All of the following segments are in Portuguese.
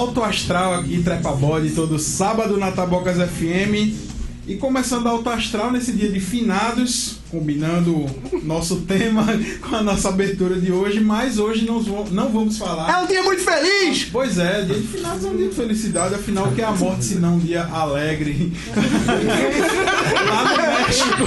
alto astral aqui, Trepa Bode, todo sábado na Tabocas FM. E começando alto astral nesse dia de finados, combinando nosso tema com a nossa abertura de hoje, mas hoje não, não vamos falar. É um dia muito feliz! Pois é, dia de finados é um dia de felicidade, afinal, o que é a morte se não um dia alegre? Lá no México.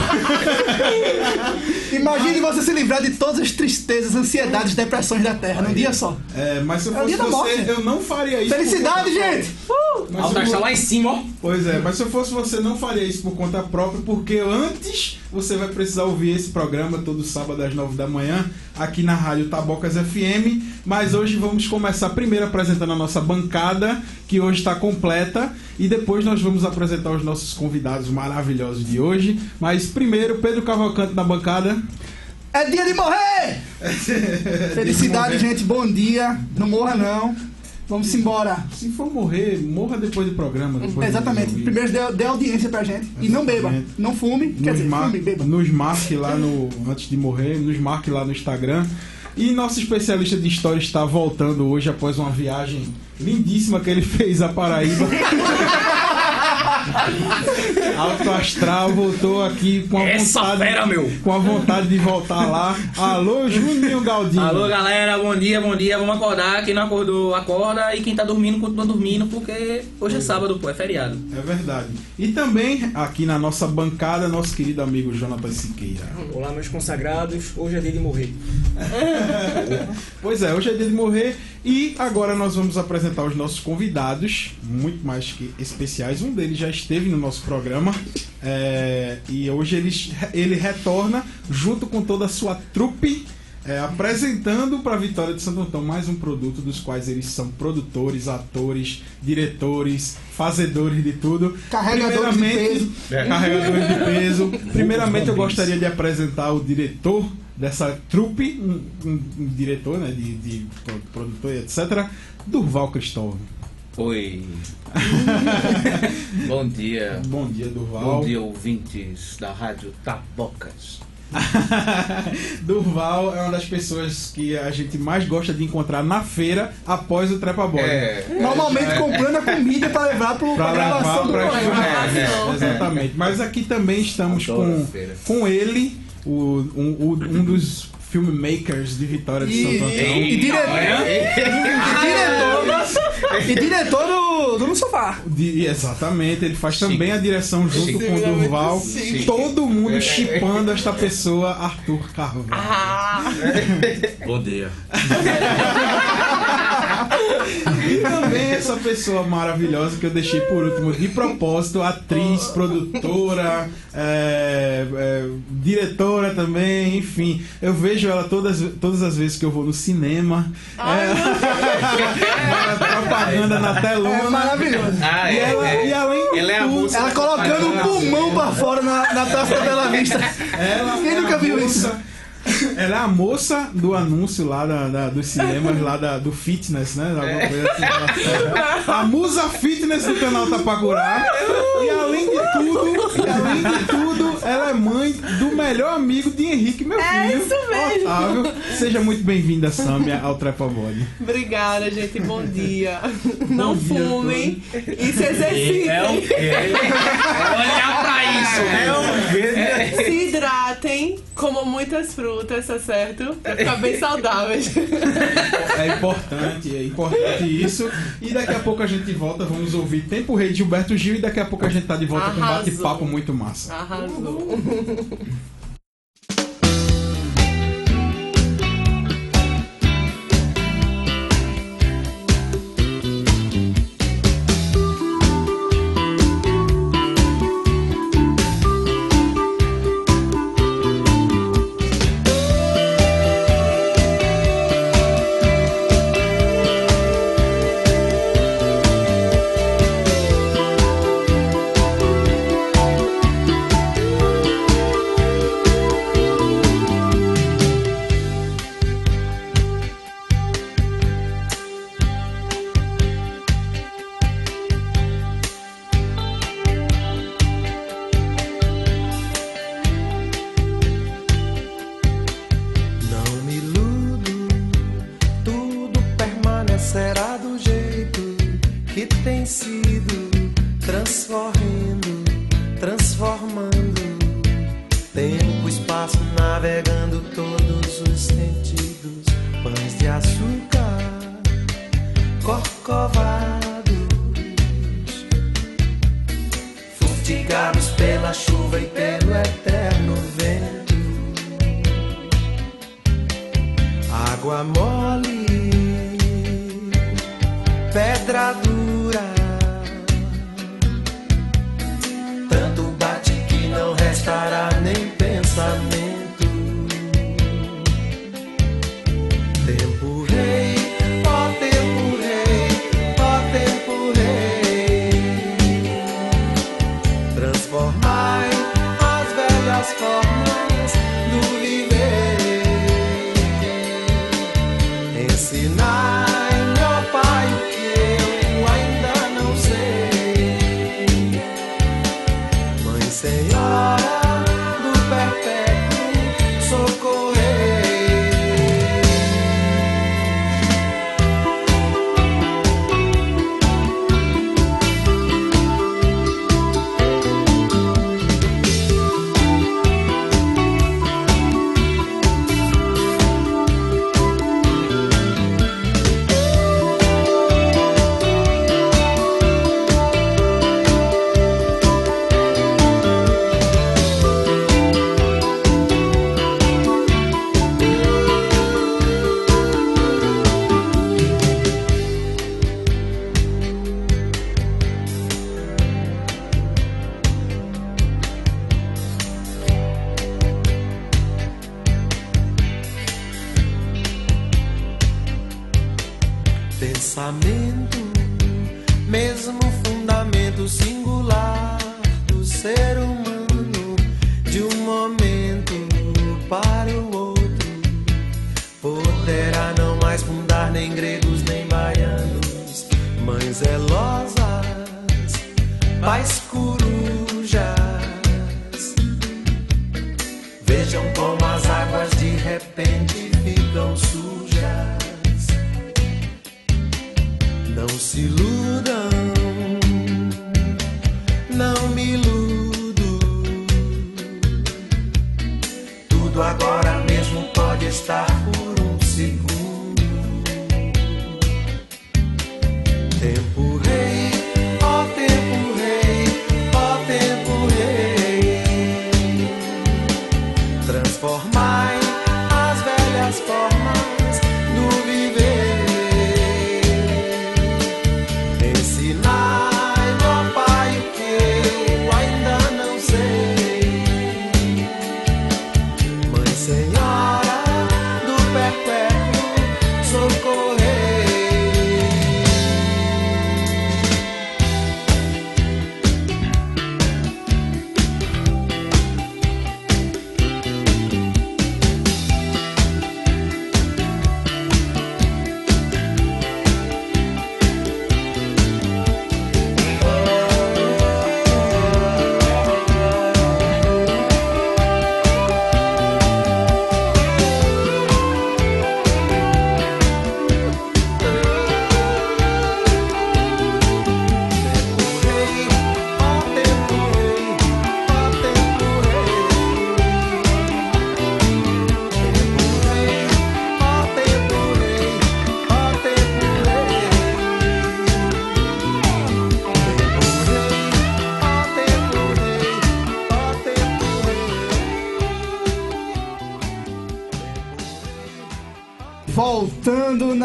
Imagine você se livrar de todas as tristezas, ansiedades, depressões da Terra num dia só. É, mas se eu É o fosse dia da você, morte. eu não faria isso. por Felicidade, conta gente! própria. Mas se eu- astral lá em cima, ó. Pois é, mas se eu fosse você, não faria isso por conta própria, porque antes você vai precisar ouvir esse programa todo sábado às 9 da manhã, aqui na Rádio Tabocas FM. Mas hoje vamos começar primeiro apresentando a nossa bancada, que hoje está completa, e depois nós vamos apresentar os nossos convidados maravilhosos de hoje. Mas primeiro, Pedro Cavalcante na bancada. É dia de morrer! Felicidade, morrer. gente, bom dia. Não morra, não. Vamos embora. Se for morrer, morra depois do programa. Depois Exatamente. do- Primeiro dê, dê audiência pra gente. E não beba. Exatamente. Não fume. Quer nos, dizer, mar- fume, beba. nos marque lá no. Antes de morrer, nos marque lá no Instagram. E nosso especialista de história está voltando hoje após uma viagem lindíssima que ele fez a Paraíba. Alto Astral voltou aqui com a Essa vontade. fera, meu. Com a vontade de voltar lá. Alô, Juninho Galdinho. Alô, galera, bom dia, bom dia. Vamos acordar. Quem não acordou, acorda. E quem tá dormindo, continua dormindo, porque hoje é sábado, pô, é feriado. É verdade. E também aqui na nossa bancada, nosso querido amigo Jonathan Siqueira. Olá, meus consagrados. Hoje é dia de morrer. Pois é, hoje é dia de morrer e agora nós vamos apresentar os nossos convidados, muito mais que especiais. Um deles já esteve no nosso programa é, e hoje ele, ele retorna junto com toda a sua trupe. é, apresentando para a Vitória de Santo Antão mais um produto dos quais eles são produtores, atores, diretores, fazedores de tudo. Carregadores de Primeiramente- É. carregadores de peso. Primeiramente, eu gostaria de apresentar o diretor dessa trupe, um, um- um diretor, né, de, de pro- produtor e etc. Durval Cristóvão. Oi. Bom dia. Bom dia, Durval. Bom dia, ouvintes da Rádio Tabocas. Durval é uma das pessoas que a gente mais gosta de encontrar na feira após o Trepa Boy. É. Normalmente comprando a comida pra levar pra levar gravação do programa. é, é, Exatamente. Mas aqui também estamos Adoro com, a com ele, o, um, o- um dos filmmakers de Vitória de Santo Antão. e, diretor, e diretor, e diretor do, do No Sofá. De- exatamente, ele faz também a direção junto com o Durval. Todo mundo chipando esta pessoa, Arthur Carvalho. Bom dia. E também essa pessoa maravilhosa que eu deixei por último, de propósito, atriz, produtora, é, é, diretora também, enfim. Eu vejo ela todas, todas as vezes que eu vou no cinema. É, propaganda na É telona. maravilhoso. Ah, E, ela, e além Ela é a tudo, Ela colocando o pulmão pra fora na, na Praça da Bela Vista. Ela Quem é nunca viu moça- Ela é a moça do anúncio lá da, da- dos cinemas, lá da, do fitness, né? Alguma coisa assim. A musa fitness do canal Tapacurá. E além de tudo, e além de tudo, ela é mãe do melhor amigo de Henrique, meu filho. É isso mesmo. Otávio. Seja muito bem-vinda, Sâmia, ao Trepa Body. Obrigada, gente. Bom dia. Não dia, fumem e se exercitem. É o quê? Olhar pra isso, né? Se hidratem, comam muitas frutas, tá certo? Pra ficar bem saudáveis. É importante, é importante isso. E daqui a pouco a gente volta, vamos ouvir Tempo Rei de Gilberto Gil e daqui a pouco a gente tá de volta com um Arrasou. bate-papo muito massa. Arrasou. Whoa.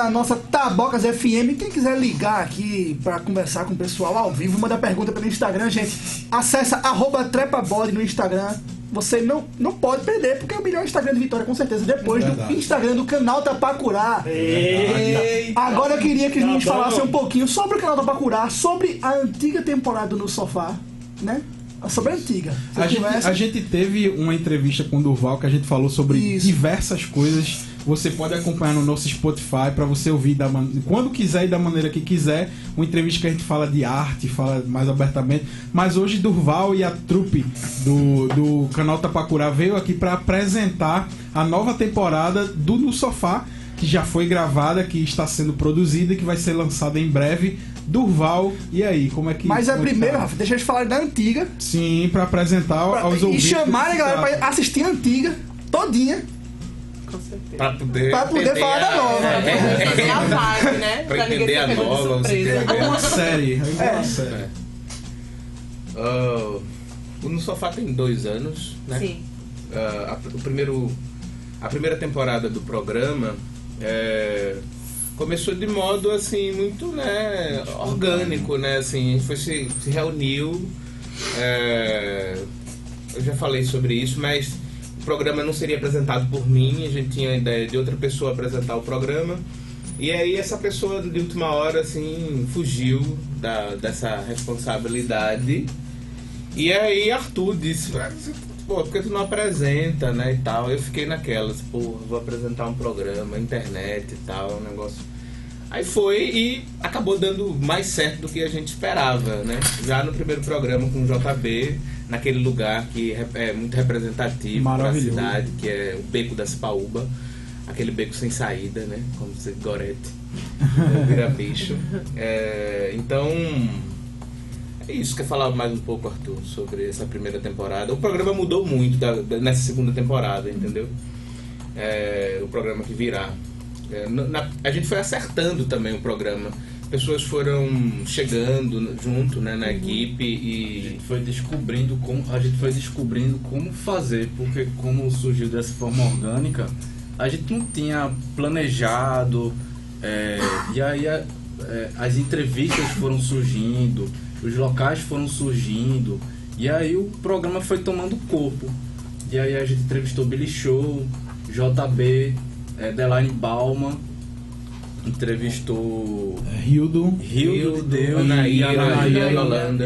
na nossa Tabocas FM, quem quiser ligar aqui pra conversar com o pessoal ao vivo, manda pergunta pelo Instagram, gente. Acessa arroba trepabode no Instagram. Você não, não pode perder, porque é o melhor Instagram de Vitória, com certeza. Depois do Verdade. Instagram do canal Tapacurá. Agora eu queria que a gente Tá falasse um pouquinho sobre o canal Tapacurá, sobre a antiga temporada no sofá, né? Sobre a antiga. A gente, a gente teve uma entrevista com o Durval que a gente falou sobre Isso. diversas coisas. Você pode acompanhar no nosso Spotify para você ouvir da man... quando quiser e da maneira que quiser. Uma entrevista que a gente fala de arte, fala mais abertamente. Mas hoje Durval e a trupe do, do canal Tapacurá veio aqui para apresentar a nova temporada do No Sofá, que já foi gravada, que está sendo produzida e que vai ser lançada em breve Durval, e aí, como é que. Mas é que primeiro, tá? Rafa, deixa eu te falar da antiga. Sim, pra apresentar pra- aos e ouvintes. chamar a galera pra assistir a antiga, todinha, Com certeza. Pra poder, Pra poder falar da a- nova. É, Fazer a vibe, né? Pra entender a nova, você surpresa. tem É uma série. É É. uma série. Ah, o No Sofá tem dois anos, né? Sim. Ah, a, o primeiro, a primeira temporada do programa é, começou de modo assim muito né, orgânico, né? Assim, a gente foi, se, se reuniu. é, eu já falei sobre isso, mas programa não seria apresentado por mim, a gente tinha a ideia de outra pessoa apresentar o programa. E aí essa pessoa de última hora assim fugiu da, dessa responsabilidade. E aí Arthur disse, "Ah, pô, por que tu não apresenta, né, e tal. Eu fiquei naquelas, pô, vou apresentar um programa, internet e tal, um negócio. Aí foi e acabou dando mais certo do que a gente esperava, né? Já no primeiro programa com o JB, naquele lugar que é muito representativo para a cidade, que é o Beco das Paúba, aquele beco sem saída, né? Como você Gorete, vira bicho. É, então, é isso. Quer falar mais um pouco, Arthur, sobre essa primeira temporada? O programa mudou muito da- da- nessa segunda temporada, entendeu? É, o programa que virá. É, na- a gente foi acertando também o programa. Pessoas foram chegando junto né, na equipe A e. gente foi descobrindo como a gente foi descobrindo como fazer, porque como surgiu dessa forma orgânica, a gente não tinha planejado é, e aí a- é, as entrevistas foram surgindo, os locais foram surgindo e aí o programa foi tomando corpo. E aí a gente entrevistou Billy Show, JB, é, Deline Bauman, entrevistou É, Hildo. Rio de Deus Anaíra, e Anaíra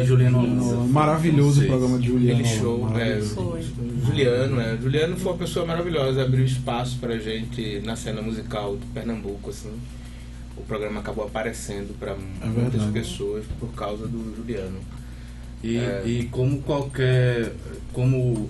e Juliana Holanda. Maravilhoso o programa de Juliano. Ele show, é. Juliano, é. Juliano foi uma pessoa maravilhosa, abriu espaço pra gente na cena musical de Pernambuco, assim. O programa acabou aparecendo pra muitas verdade. pessoas por causa do Juliano. E, É. e como qualquer. Como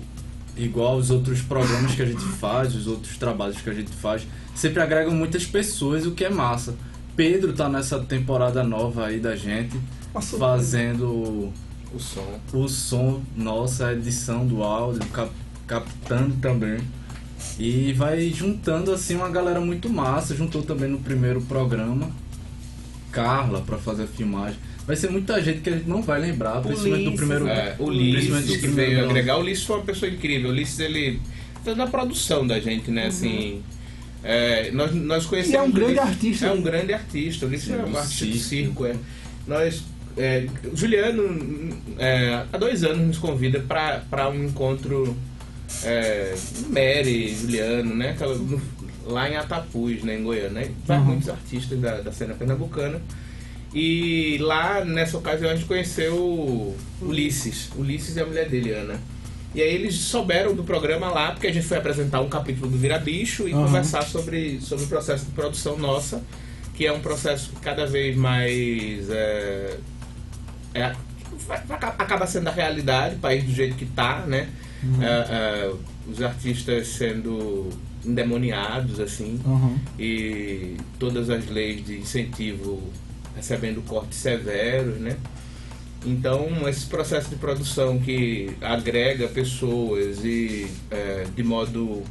igual os outros programas que a gente faz, os outros trabalhos que a gente faz, sempre agregam muitas pessoas, o que é massa. Pedro tá nessa temporada nova aí da gente, surpresa. fazendo O som. o som, nossa, a edição do áudio, cap- captando também. E vai juntando assim uma galera muito massa. Juntou também no primeiro programa Carla pra fazer a filmagem. Vai ser muita gente que a gente não vai lembrar, principalmente do primeiro. É, o principalmente Ulisses do primeiro veio agregar. O Ulisses foi uma pessoa incrível. O Ulisses, ele tá na produção da gente, né? Assim, é, nós, nós conhecemos. E é um grande Ulisses- artista, É um grande artista. O Ulisses é um artista do circo. circo. É. Nós, é, o Juliano, é, há dois anos, nos convida para um encontro. É, Mary, Juliano, né? Aquela- no- lá em Atapuz, né, em Goiânia. Né? Vai Uhum. muitos artistas da, da cena pernambucana. E lá, nessa ocasião, a gente conheceu o Ulisses. Ulisses e a mulher dele, Ana. E aí eles souberam do programa lá, porque a gente foi apresentar um capítulo do Vira Bicho e Aham. conversar sobre, sobre o processo de produção nossa, que é um processo cada vez mais. É, é, acaba sendo a realidade, o país do jeito que tá, né? É, é, os artistas sendo endemoniados, assim Aham. e todas as leis de incentivo recebendo cortes severos, né? Então, esse processo de produção que agrega pessoas e é, de modo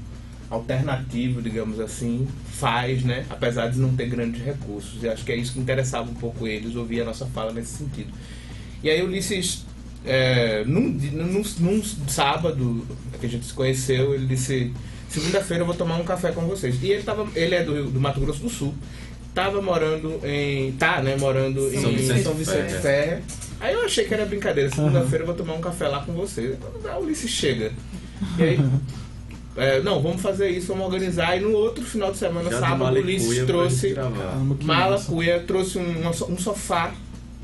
alternativo, digamos assim, faz, né? Apesar de não ter grandes recursos. E acho que é isso que interessava um pouco eles, ouvir a nossa fala nesse sentido. E aí, Ulisses, é, num, num, num sábado que a gente se conheceu, ele disse: Segunda-feira eu vou tomar um café com vocês. E ele, tava, ele é do, do Mato Grosso do Sul, tava morando em. tá, né? Morando São em Vicente São Vicente Ferrer. Ferrer. Aí eu achei que era brincadeira. Segunda-feira eu vou tomar um café lá com vocês. Aí o Ulisses chega. E aí. é, não, vamos fazer isso, vamos organizar. E no outro final de semana, Já sábado, o Ulisses trouxe que Mala. Cuia trouxe um, um sofá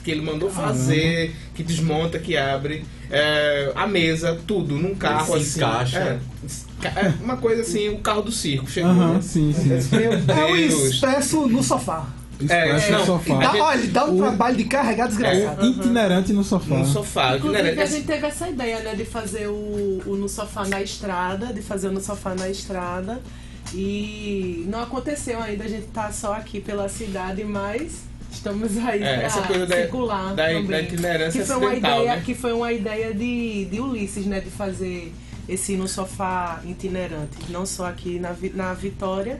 que ele mandou fazer, que desmonta, que abre, é, a mesa, tudo, num carro Ele se assim. encaixa. É, é uma coisa assim, o carro do circo chegou. Aham, né? sim, sim. É o expresso no sofá. Expresso não, no sofá. Dá, gente- olha, ele dá um o- trabalho de carregar desgraçado. Itinerante no sofá. No sofá. Inclusive, a gente teve essa ideia, né, de fazer o, o no sofá na estrada, de fazer o no sofá na estrada. E não aconteceu ainda, a gente tá só aqui pela cidade, mas Estamos aí É, essa coisa da- circular da- também. da itinerância que foi uma ideia, né? Que foi uma ideia de, de Ulisses, né? De fazer esse no sofá itinerante. Não só aqui na, na Vitória,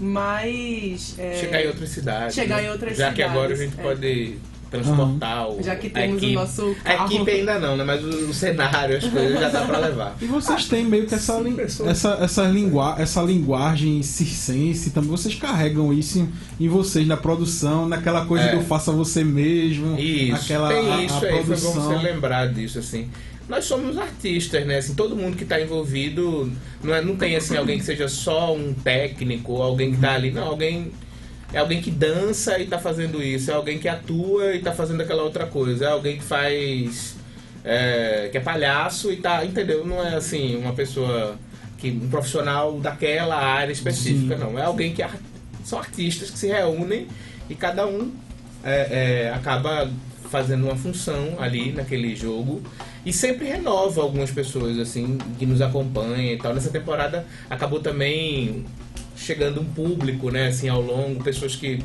mas... é, Chegar em outras cidades. chegar né? em outras Já que agora a cidades, gente é. pode transportar o, Já que a temos o equipe. nosso A carro. equipe ainda não, né? Mas o, o cenário, as coisas já dá pra levar. E vocês têm meio que essa, essa, essa, lingua essa linguagem circense também. Vocês carregam isso em, em vocês, na produção, naquela coisa É. do faça você mesmo. Isso, aquela, tem a- a isso aí, foi bom produção. você lembrar disso, assim. Nós somos artistas, né? Assim, todo mundo que está envolvido não, é, não tem assim alguém que seja só um técnico, ou alguém que tá ali, não, alguém é alguém que dança e tá fazendo isso, é alguém que atua e tá fazendo aquela outra coisa, é alguém que faz é, que é palhaço e tá, entendeu? Não é assim uma pessoa que um profissional daquela área específica, Sim. não. É alguém que são artistas que se reúnem e cada um é, é, acaba fazendo uma função ali naquele jogo e sempre renova algumas pessoas assim que nos acompanham e tal. Nessa temporada acabou também chegando um público, né, assim, ao longo, pessoas que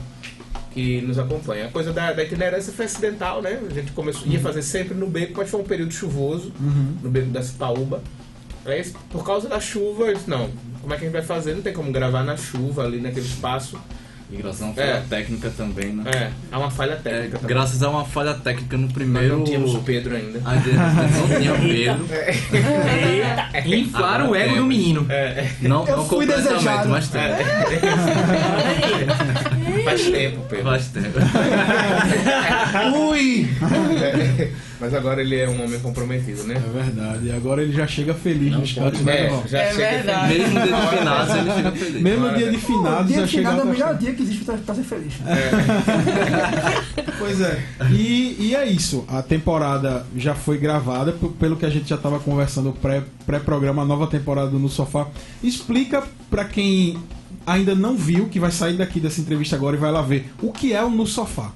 que nos acompanham. A coisa da, da itinerância foi acidental, né? A gente começou, ia fazer sempre no beco, mas foi um período chuvoso, no beco da Cipaúba. Aí, por causa da chuva, eu disse, não, como é que a gente vai fazer? Não tem como gravar na chuva ali naquele espaço. Migração É. falha técnica também, né? É, há uma falha É, técnica. também. graças a uma falha técnica no Nós primeiro. não tínhamos o Pedro ainda. A gente não tinha Pedro. Inflar o ego do menino. Não, Eu não fui completamente, desejado. mas tem. Faz tempo, Pedro. Faz tempo. Ui! É, Mas agora ele é um homem comprometido, né? É verdade. E agora ele já chega feliz cantos, É, né, Val? já É chega verdade. Mesmo dia de finados, ele fica feliz. Mesmo dia de O finados dia já de chega finado é o melhor dia que existe pra, pra ser feliz. Pois é. E, e é isso. A temporada já foi gravada, pelo que a gente já estava conversando pré- pré-programa, a nova temporada do No Sofá. Explica pra quem ainda não viu, que vai sair daqui dessa entrevista agora e vai lá ver, o que é o No Sofá.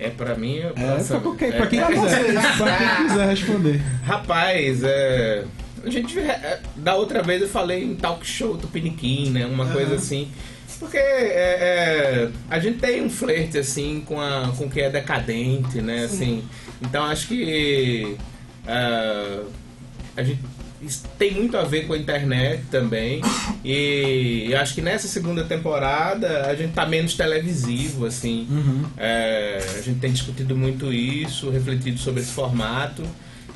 É pra mim. É, nossa, pra, quem, é- pra quem quiser, pra quem quiser responder. Rapaz, é. A gente. é, Da outra vez eu falei em talk show Tupiniquim, né? Uma coisa assim. Porque é, é, a gente tem um flerte, assim, com, a, com o que é decadente, né? Assim, então acho que. ah, a gente. Isso tem muito a ver com a internet também. E acho que nessa segunda temporada a gente tá menos televisivo, assim. É, a gente tem discutido muito isso, refletido sobre esse formato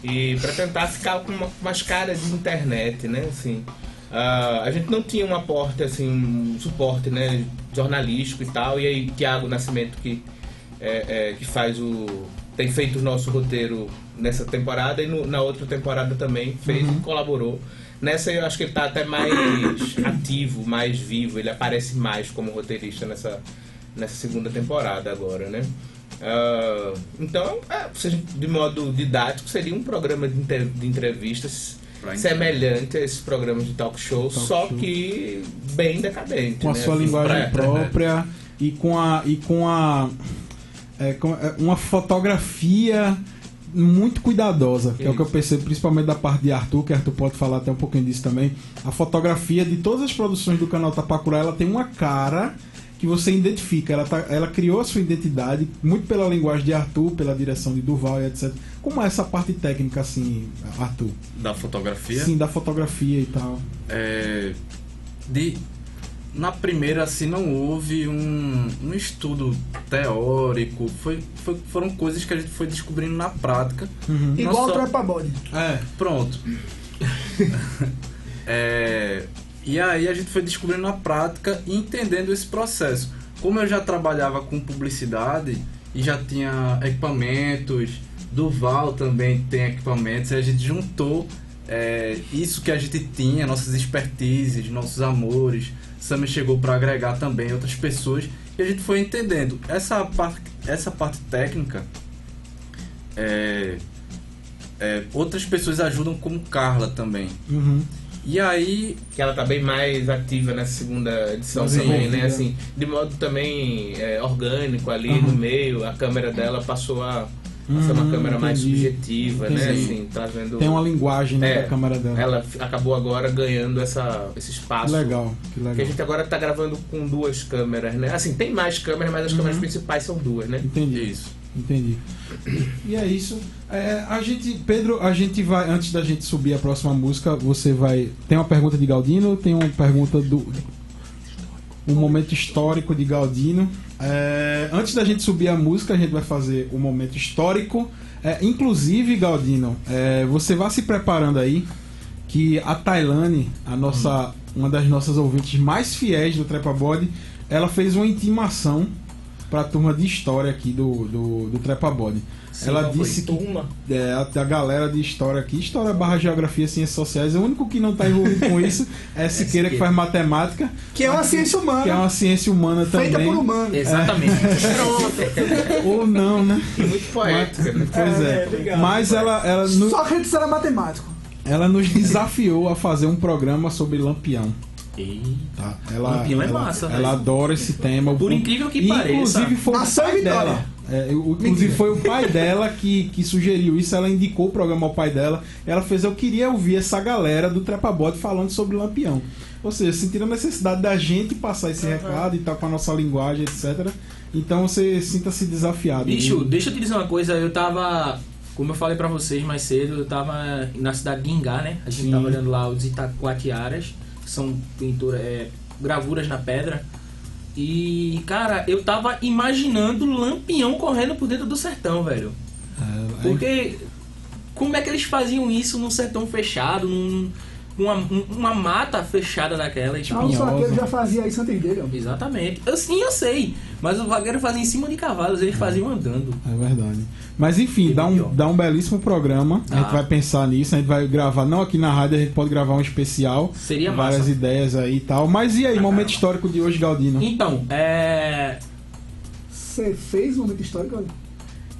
e para tentar ficar com uma, umas caras de internet, né? Assim, ah, a gente não tinha um aporte, assim, um suporte, né, jornalístico e tal. E aí Tiago Nascimento que é, é, que faz o tem feito o nosso roteiro nessa temporada e no- na outra temporada também fez e colaborou. Nessa eu acho que ele tá até mais ativo, mais vivo, ele aparece mais como roteirista nessa, nessa segunda temporada agora, né? Ah, então, é, a de modo didático, seria um programa de, inter- de entrevistas semelhante a esses programas de talk show, Talk só show. que bem decadente. Com a né? sua Assim, linguagem pra- própria e com a. E com a é, com- é, uma fotografia muito cuidadosa, que é o que eu percebo principalmente da parte de Arthur, que Arthur pode falar até um pouquinho disso também. A fotografia de todas as produções do canal Tapacurá, ela tem uma cara que você identifica. Ela, tá- ela criou a sua identidade muito pela linguagem de Arthur, pela direção de Durval e etc. Como é essa parte técnica, assim, Arthur? Da fotografia. Sim, da fotografia e tal. É, de, na primeira, assim, não houve um, um estudo teórico. Foi, foi- foram coisas que a gente foi descobrindo na prática. Uhum. Igual só- Trepa Body. É. Pronto. É, e aí a gente foi descobrindo na prática e entendendo esse processo. Como eu já trabalhava com publicidade e já tinha equipamentos, Duval também tem equipamentos, e a gente juntou é, isso que a gente tinha, nossas expertises, nossos amores. Sammy chegou para agregar também outras pessoas e a gente foi entendendo. Essa parte, essa parte técnica é, é, outras pessoas ajudam, como Carla também. Uhum. E aí, que ela tá bem mais ativa nessa segunda edição Mais também, né? Assim, de modo também é, orgânico ali no meio, a câmera dela passou a, Essa é uma Hum, câmera mais entendi. subjetiva, né? Entendi. Assim, trazendo. Tem uma linguagem né, É, da câmera dela. Ela acabou agora ganhando essa, esse Que espaço. legal, que Que a legal. gente agora tá gravando com duas câmeras, né? Assim, tem mais câmeras, mas as Uhum. câmeras principais são duas, né? Entendi. Isso. Entendi. E é isso. É, a gente, Pedro, a gente vai, antes da gente subir a próxima música, você vai. Tem uma pergunta de Galdino, tem uma pergunta do. Um momento histórico de Galdino. É, antes da gente subir a música, a gente vai fazer o momento histórico. É, inclusive, Galdino, é, você vá se preparando aí que a Tailane, a nossa, uma das nossas ouvintes mais fiéis do Trepa Body, ela fez uma intimação para a turma de história aqui do, do, do Trepa Body. Sim, ela disse que é, a, a galera de história aqui, história barra geografia, ciências sociais, o único que não está envolvido com isso é Siqueira, que faz matemática, Que é uma ciência humana, que é uma ciência humana feita também. por humanos. Exatamente. Ou não, né? E muito poética, né? Pois é. É. Mas ela, ela, no- Só que antes era matemático. ela nos desafiou a fazer um programa sobre Lampião. Eita. Ela, Lampião é ela, massa, ela adora esse tema. Por incrível que pareça. Inclusive foi Nação o pai Vitória. dela. É, o- inclusive foi o pai dela que, que sugeriu isso. Ela indicou o programa ao pai dela. Ela fez, eu queria ouvir essa galera do Trepabode falando sobre Lampião. Ou seja, sentiram a necessidade da gente passar esse recado e tal com a nossa linguagem, etc. Então você sinta-se desafiado. Bicho, deixa eu te dizer uma coisa, eu tava. Como eu falei pra vocês mais cedo, eu tava na cidade de Ingá, né? A gente Sim. tava olhando lá os Itacoatiaras, que são pintura, é, gravuras na pedra. E, cara, eu tava imaginando Lampião correndo por dentro do sertão, velho. É, Porque como é que eles faziam isso num sertão fechado, num, uma, uma mata fechada daquela? Tipo, Ah, o Espinhosa. Saqueiro já fazia isso antes dele, ó. Exatamente. Eu, sim, eu sei. Mas o vaqueiro fazia em cima de cavalos, eles faziam andando. É verdade. Mas enfim, dá um, dá um belíssimo programa. A gente Ah. vai pensar nisso, a gente vai gravar, não aqui na rádio, a gente pode gravar um especial. Seria várias massa. ideias aí e tal. Mas e aí, momento histórico de hoje, Galdino? Então, é. Você fez um momento histórico?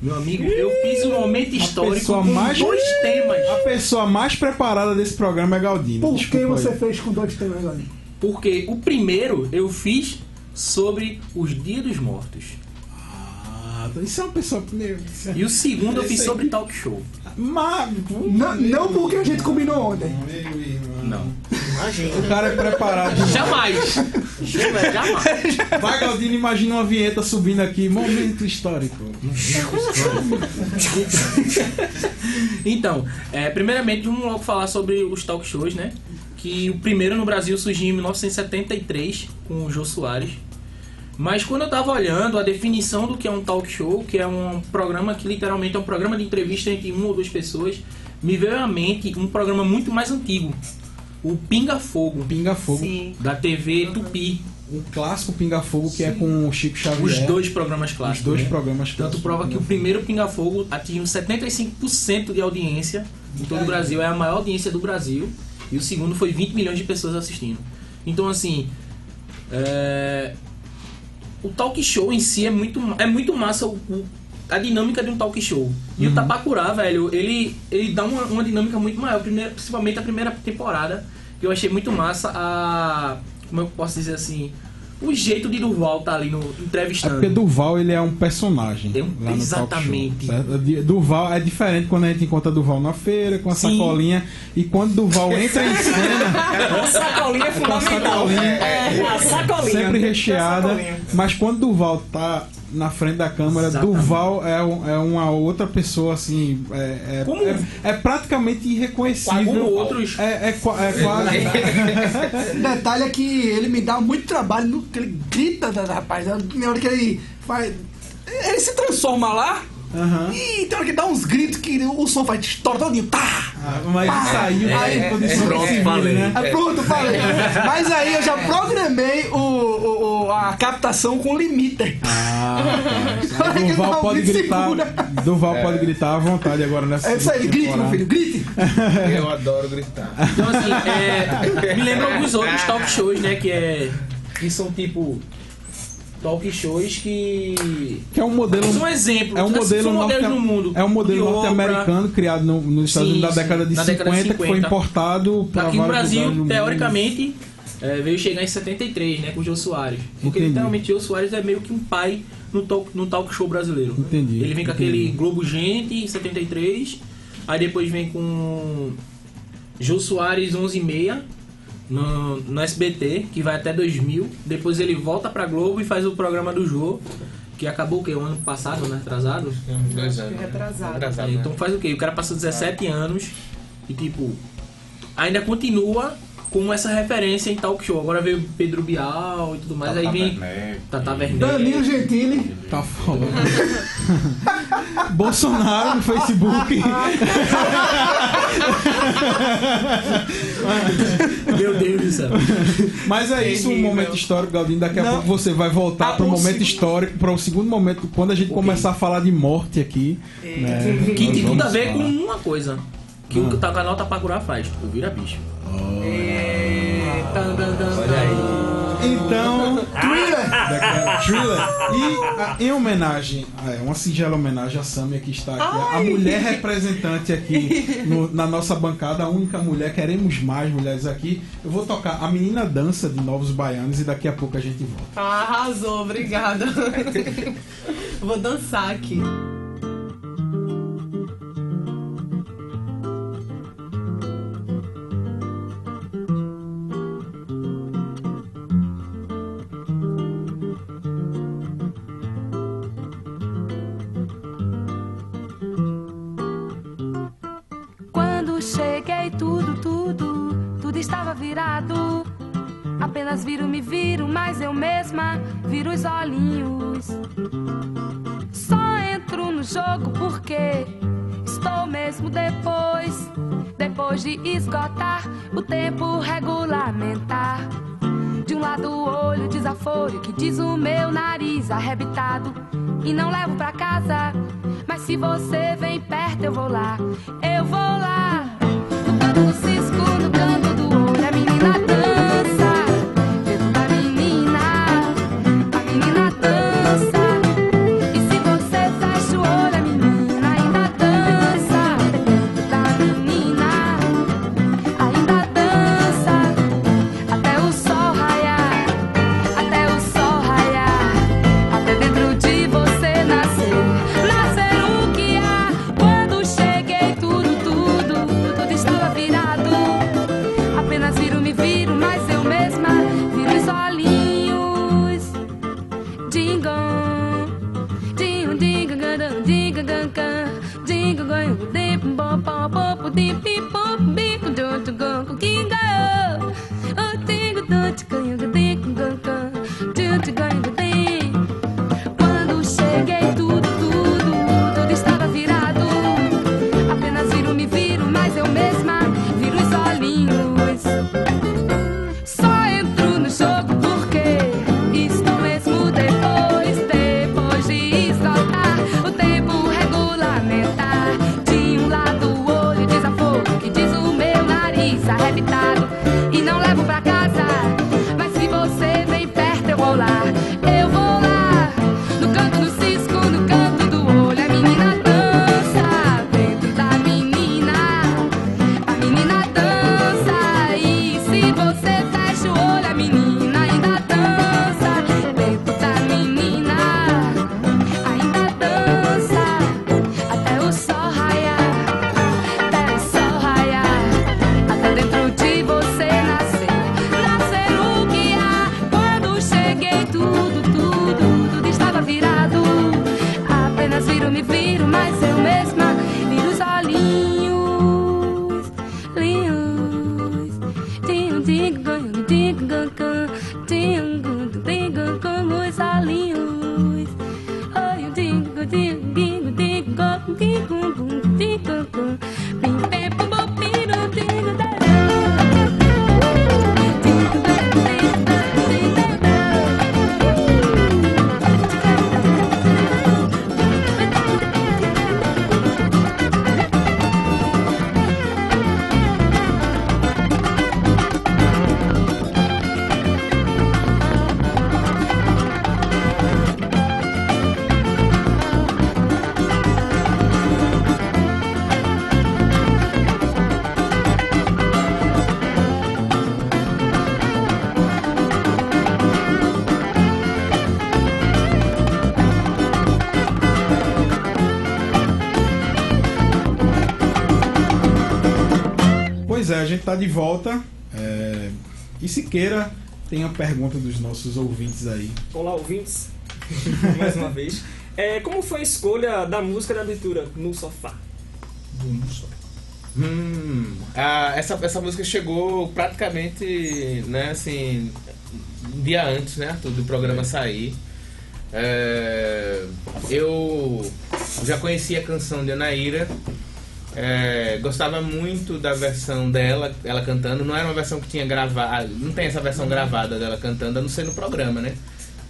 Meu amigo, eu fiz um momento histórico pessoa com mais- dois temas. A pessoa mais preparada desse programa é Galdino. Por que você aí. fez com dois temas, olha? Porque o primeiro eu fiz sobre os Dias dos Mortos. Ah, isso é uma pessoa. Meu, é- E o segundo eu fiz sobre talk show. Mas, Não, não porque a gente combinou ontem. Meu irmão. Não. Imagina. O cara é preparado. Jamais! Jamais! Vai, Galdino, imagina uma vinheta subindo aqui. Momento histórico. Então, é, primeiramente vamos logo falar sobre os talk shows, né? Que o primeiro no Brasil surgiu em 1973 com o Jô Soares. Mas quando eu tava olhando a definição do que é um talk show, que é um programa que literalmente é um programa de entrevista entre uma ou duas pessoas, me veio à mente um programa muito mais antigo, o Pinga Fogo, Pinga Fogo. Sim. da TV Tupi. O clássico Pinga Fogo que é com o Chico Xavier. Os dois programas Os clássicos. dois né? programas Tanto clássicos. prova que o primeiro Pinga Fogo atingiu 75% de audiência em todo o Brasil. É a maior audiência do Brasil. E o segundo foi 20 milhões de pessoas assistindo. Então, assim. é, O talk show em si é muito, é muito massa o- o- a dinâmica de um talk show. E o Tapacurá, velho, ele, ele dá uma, uma dinâmica muito maior. Primeiro, principalmente a primeira temporada. Eu achei muito massa a. Como eu posso dizer assim? O jeito de Durval tá ali no É entrevistando. porque Duval ele é um personagem. É um- lá no talk exatamente. show? De- Duval é diferente quando a gente encontra Duval na feira, com a Sim. sacolinha. E quando Duval entra em cena, A sacolinha é com a fundamental. sacolinha É, a sacolinha. sempre recheada. sacolinha. Mas quando Duval tá na frente da câmera, Exatamente. Duval é, um- é uma outra pessoa assim. É, é, Como- é- é praticamente irreconhecível. Como outros. É, é, é quase. Detalhe é que ele me dá muito trabalho no que ele grita, rapaz. Na hora que ele faz. Ele se transforma lá Aham. e tem hora que dá uns gritos que o som faz estoura todinho. Tá! Ah, mas isso aí É, é, condição pronto, civil, falei. né? Aí pronto, falei. Mas aí eu já programei o, o- o- a captação com limiter. Ah, que Duval pode gritar. segura. Duval pode gritar à vontade agora nessa É isso aí, grite, meu filho, grite. Eu adoro gritar. Então, assim, é, me lembra alguns outros talk shows, né? Que é. Que são tipo. Talk shows que. Que é um modelo. São exemplos. É um né? modelo, norte- no mundo. é um modelo norte-americano criado no- nos Estados Sim, Unidos da década de, na 50, década de que foi 50. importado para Aqui no Brasil, teoricamente, é, veio chegar em 73, né, com o Jô Soares. Porque Entendi. literalmente o Jô Soares é meio que um pai no talk, no talk show brasileiro. Entendi, Ele vem com entendi. aquele Globo Gente em 73, aí depois vem com Jô Soares 11 e meia no, no SBT, que vai até 2000. Depois ele volta pra Globo e faz o programa do Jô, que acabou o quê? O ano passado, né? Atrasado? Dois Acho que anos. retrasado. Retrasado, É, né? então faz o quê? O cara passa 17 anos e tipo, ainda continua como essa referência em talk show. Agora veio Pedro Bial e tudo mais, aí vem Tata Werneck. Danilo Gentili. Tá foda. Bolsonaro no Facebook. Meu Deus do céu. Mas é isso, um momento histórico, Galdinho. Daqui a Não. pouco você vai voltar Ah, para o momento histórico, para o segundo momento, quando a gente começar a falar de morte aqui. Né, Que nós tem tudo vamos a ver com falar. uma coisa. Que o canal Tapacurá faz, tipo, vira bicho. É, tan, tan, tan, tan. Então, Thriller. Thriller. E em homenagem, é uma singela homenagem a Samia que está aqui, a Ai. mulher representante aqui no- na nossa bancada, a única mulher, queremos mais mulheres aqui. Eu vou tocar a menina dança de Novos Baianos e daqui a pouco a gente volta. Arrasou, obrigada. Vou dançar aqui. Viro, me viro, mas eu mesma viro os olhinhos. Só entro no jogo porque estou mesmo depois. Depois de esgotar o tempo regulamentar. De um lado o olho desaforo que diz o meu nariz arrebitado. E não levo pra casa. Mas se você vem perto, eu vou lá. Eu vou lá. No canto do cisco, volta. é, E Siqueira tem a pergunta dos nossos ouvintes aí. Olá, ouvintes. Mais uma vez. É, como foi a escolha da música da abertura no sofá? Hum, ah, essa, essa música chegou praticamente, né, assim, um dia antes, né, do programa sair. É, eu já conhecia a canção de Anaíra, é, gostava muito da versão dela, ela cantando. Não era uma versão que tinha gravado, não tem essa versão gravada dela cantando, a não ser no programa, né?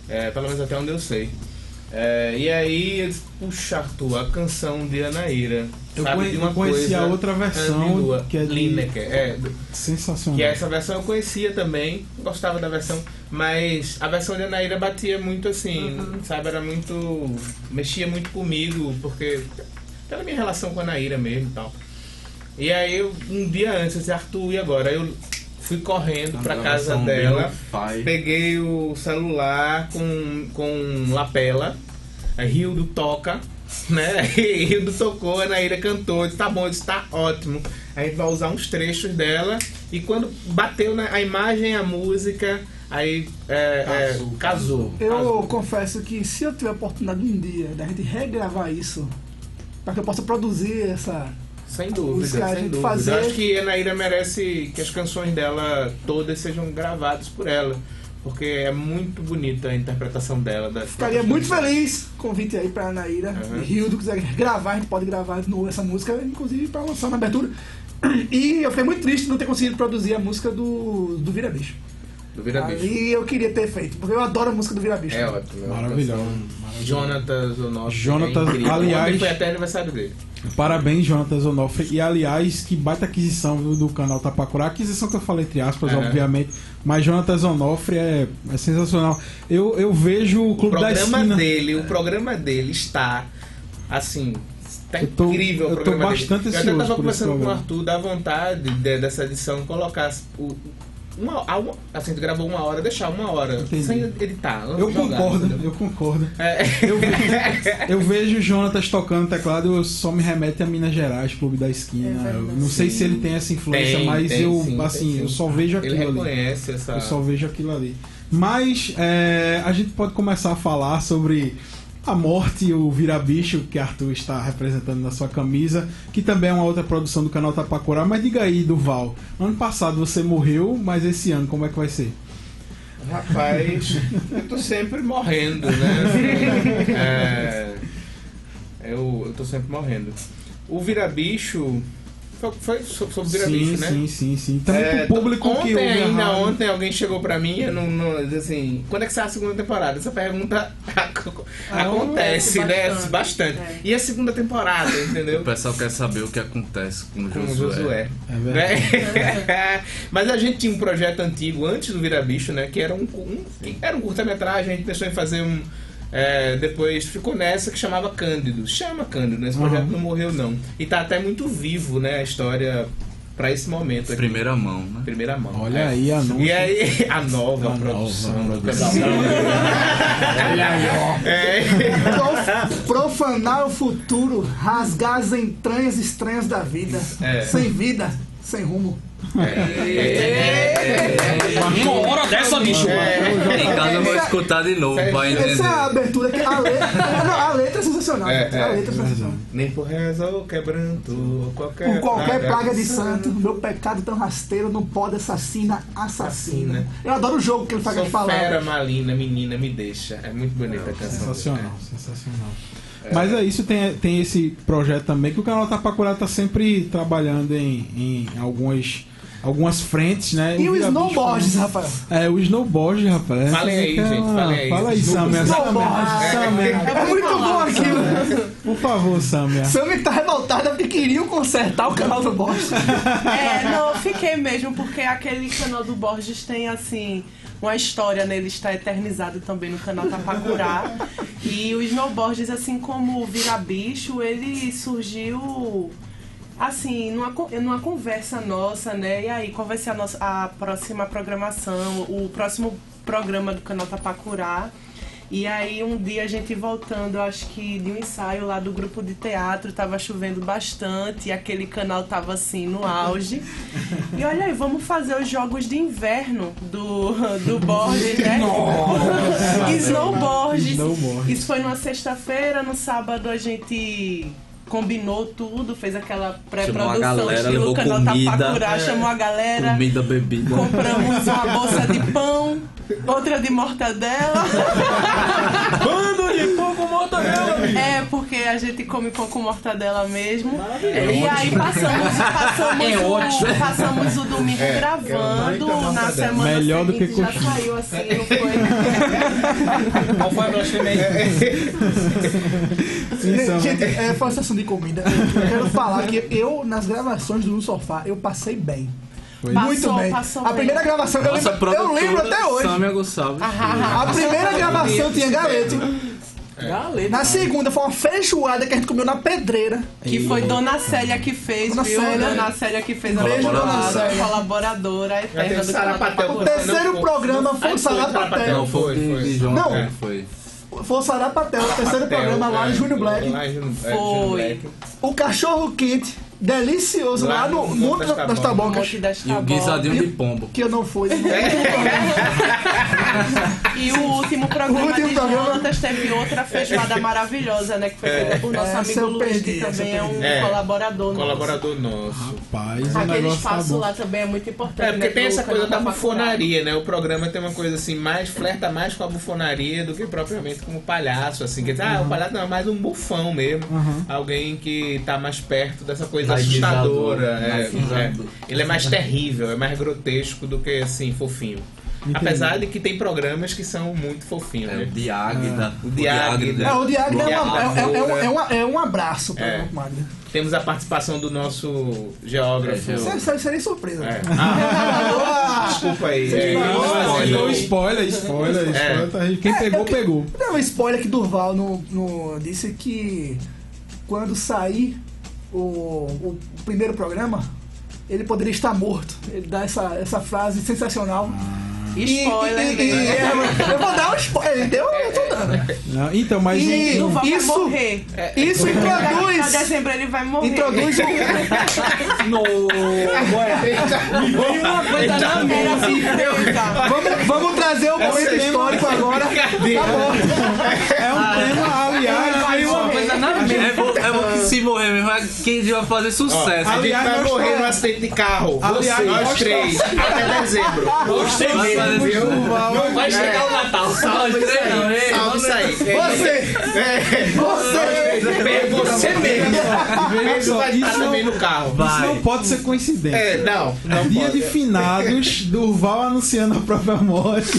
É, pelo menos até onde eu sei. É, e aí, eu disse, puxa, Arthur, a canção de Anaíra. Eu sabe, conhe- de uma eu conheci coisa a outra versão, de lua, que é de- Lineker, é, Sensacional. que essa versão eu conhecia também, gostava da versão, mas a versão de Anaíra batia muito assim, sabe? Era muito. mexia muito comigo, porque. Pela minha relação com a Anaíra mesmo e tal. E aí, eu, um dia antes, eu disse, Arthur, e agora? Eu fui correndo pra A casa dela, peguei o celular com, com lapela, Rildo toca, né? Rildo tocou, a Naíra cantou, disse, tá bom, disse, tá ótimo. A gente vai usar uns trechos dela e quando bateu na, a imagem, a música, aí é, é, casou. Eu casou. confesso que se eu tiver a oportunidade um dia da gente regravar isso, para que eu possa produzir essa. Sem dúvida, sem dúvida. fazer- Eu acho que a Naíra merece que as canções dela todas sejam gravadas por ela. Porque é muito bonita a interpretação dela. Da, Ficaria muito feliz. Convite aí pra Anaíra Uhum. Rildo quiser gravar, a gente pode gravar de novo essa música, inclusive pra lançar na abertura. E eu fiquei muito triste de não ter conseguido produzir a música do, do Vira Bicho. Do Vira Bicho. Ali eu queria ter feito, porque eu adoro a música do Vira Bicho. É ótimo. é uma Maravilhoso. canção. Jonatas Onofre. Jonatas, é incrível. aliás- foi até aniversário dele. Parabéns, Jonatas Onofre. E aliás, que baita aquisição viu, do canal Tapacurá. Aquisição que eu falei entre aspas, É. obviamente. Mas Jonatas Onofre é, é sensacional. Eu, eu vejo o O Clube da programa Esquina. dele, o programa dele está assim. Tá Eu tô- incrível o eu tô programa bastante dele. Eu até tava por esse conversando com o. Arthur da vontade de- dessa edição colocar o, uma, a uma- assim, tu gravou uma hora, deixar uma hora Entendi. sem editar. Eu jogar, concordo, entendeu? eu concordo. É. Eu, eu vejo o Jonatas tocando teclado, eu só me remete a Minas Gerais, Clube da Esquina. É não sei se ele tem essa influência, Tem, mas tem eu sim, assim, sim. eu só vejo Ele aquilo ali. reconhece essa. Eu só vejo aquilo ali. Mas é, a gente pode começar a falar sobre a morte e o Vira-Bicho que Arthur está representando na sua camisa, que também é uma outra produção do canal Tapacurá. Mas diga aí, Duval, ano passado você morreu, mas esse ano como é que vai ser? Rapaz, eu tô sempre morrendo, né? É, eu, eu tô sempre morrendo. O Vira-Bicho. Foi, foi so- sobre o Vira-Bicho, sim, né? sim, sim, sim. Também É, pro público ontem, que ouve a ainda rádio. ontem alguém chegou pra mim eu não, não, diz assim, quando é que sai a segunda temporada? Essa pergunta acontece, né? bastante. Bastante. É. E a segunda temporada, entendeu? O pessoal quer saber o que acontece com o com Josué. Josué. É verdade. Né? Mas a gente tinha um projeto antigo antes do Vira Bicho, né? Que era um, um- era um curta-metragem, a gente pensou em fazer um. É, depois ficou nessa que chamava Cândido. Chama Cândido, esse projeto Uhum. não morreu não. E tá até muito vivo, né? A história pra esse momento aqui. Primeira mão, né? Primeira mão. Olha É. aí a E aí, a nova A produção. nova do produção. canal. É. Prof- Profanar o futuro, rasgar as entranhas estranhas da vida. É. Sem vida, sem rumo. Uma hora dessa, bicho! Em casa eu vou escutar de novo É, pra Essa é a entender. abertura que a letra, não, a letra é sensacional. É, a é. letra é sensacional. Nem por reza ou quebranto, ou qualquer, Por qualquer praga de santo, meu pecado tão rasteiro não pode assassina, assassina. Assassina. Eu adoro o jogo que ele faz Sou de falar. fera, malina, menina, me deixa. É muito bonita a canção. Sensacional, sensacional. Mas é isso, tem, tem esse projeto também que o canal Tapacurá tá sempre trabalhando em, em algumas, algumas frentes, né? E o Bicho- Rafael? É, o snowboard, rapaz. Falem aí, é gente, falem aí. Fala aí, Samia. Snowboard. Samia, Samia. É muito bom aquilo. Por favor, Samia. Sammy tá revoltada porque queriam consertar o canal do Bosch. É, não, fiquei mesmo, porque aquele canal do Borges tem, assim, uma história nele, está eternizado também no canal Tapacurá. E o Snowboards, assim como o Vira Bicho, ele surgiu, assim, numa, numa conversa nossa, né? E aí, qual vai ser a, nossa, a próxima programação, o próximo programa do canal Tapacurá. E aí um dia a gente voltando, acho que de um ensaio lá do grupo de teatro, tava chovendo bastante, e aquele canal tava assim no auge. E olha aí, vamos fazer os jogos de inverno do, do Borges, né? Snowboard. Snowboard. Isso foi numa sexta-feira, no sábado a gente combinou tudo, fez aquela Chamou a pré-produção galera, estilo canal. Tapacurá, chamou a galera. Comida, bebida. Compramos uma bolsa de pão, outra de mortadela. Bando de pão mortadela! É, porque a gente come pão com mortadela mesmo. e aí passamos, passamos, É o, ótimo. passamos o domingo É, gravando. é na semana Melhor do que seguinte já coxinha. saiu assim, não foi? Qual foi a Sam. Gente, é, foi uma sessão de comida. Eu quero falar que eu, nas gravações do No Sofá, eu passei bem. Foi. Muito Passou, bem. passou a bem. primeira gravação, eu Nossa lembro, eu lembro até hoje. Samia Gonçalves. A primeira gravação tinha galeto. Galeta. Na segunda foi uma feijoada que a gente comeu na pedreira. Que foi Dona Célia que fez, Dona viu? Célia. Dona Célia que fez a Beijo, Dona colaboradora, Célia. colaboradora eterna do Sarapatel. O terceiro Não, programa foi o foi Sarapatel. Não, foi Foi, foi. Não. é, foi. Foi o Sarapatel, o terceiro programa lá em Júnior Black. Lá em Júnior- é, Foi. Júnior Black. O cachorro quente, delicioso, lá, Lá no no Monte das das Tabocas. E o guisadinho de pombo. Que eu não fui. E o último programa O último de programa- Jonatas teve outra feijoada maravilhosa, né? Que foi feita por nosso Essa amigo Luiz, perdi, que também é um É, colaborador nosso. Colaborador nosso. Rapaz, Aquele tá espaço bom. lá também é muito importante. É, porque né, tem essa coisa da bufonaria, né? O programa tem uma coisa assim, mais flerta mais com a bufonaria do que propriamente com o palhaço, assim. Que, ah, o palhaço não, é mais um bufão mesmo. Alguém que tá mais perto dessa coisa assustadora. é, é. Ele é mais terrível, é mais grotesco do que assim, fofinho. Apesar de que tem programas que são muito fofinhos, É, né? o Diáguida. O Diáguida. É, o Diário é, é- é- é um- Diáguida. é é um abraço para É. o Magda. Temos a participação do nosso geógrafo. É, Isso isso seria surpresa. É. Ah, desculpa aí. É, Não, spoiler. não, spoiler, spoiler, tá. Quem pegou, pegou. Um spoiler que Durval no, no- disse que quando sair o, o primeiro programa, ele poderia estar morto. Ele dá essa, essa frase sensacional. E- Spoiler, e- e- né? eu vou dar um spoiler. Ele deu, eu tô dando. Não, então, mas E- não- vai Isso- morrer. Isso Em introduz. dezembro ele vai morrer. Introduz o. Uma coisa na surpresa. Vamos, vamos trazer o momento histórico agora. é um tema, aliás, uma coisa na minha. Se morrer mesmo, é quem vai fazer sucesso. A gente vai morrer tá- no acidente de carro. Aliás, Você, nós três. Até dezembro. Gostei Vai mesmo. fazer Viu? Não vai chegar o Natal. Salve isso aí. Salve isso aí. Você! É, Você! é você mesmo. Isso vai estar também não, no carro. isso não pode ser coincidência. É, não. Não Dia pode. de finados, Durval anunciando a própria morte.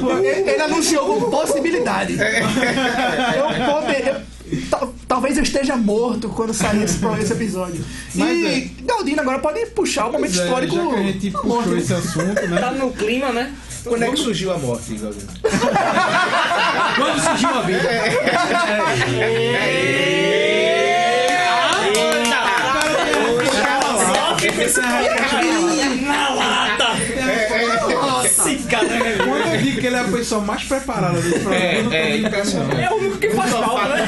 Vai- Ele, ele anunciou como possibilidade. Eu poder. Talvez eu esteja morto quando sair esse, esse episódio. Mas e Galdino agora pode puxar o momento Pois é, histórico. já que a gente puxou morte. esse assunto, né? Tá no clima, né? Quando é que surgiu a morte, Galdino? Quando surgiu a vida. Na pessoa mais preparada desse programa, eu não tô É, é impressionante. É o único que faz falta, né?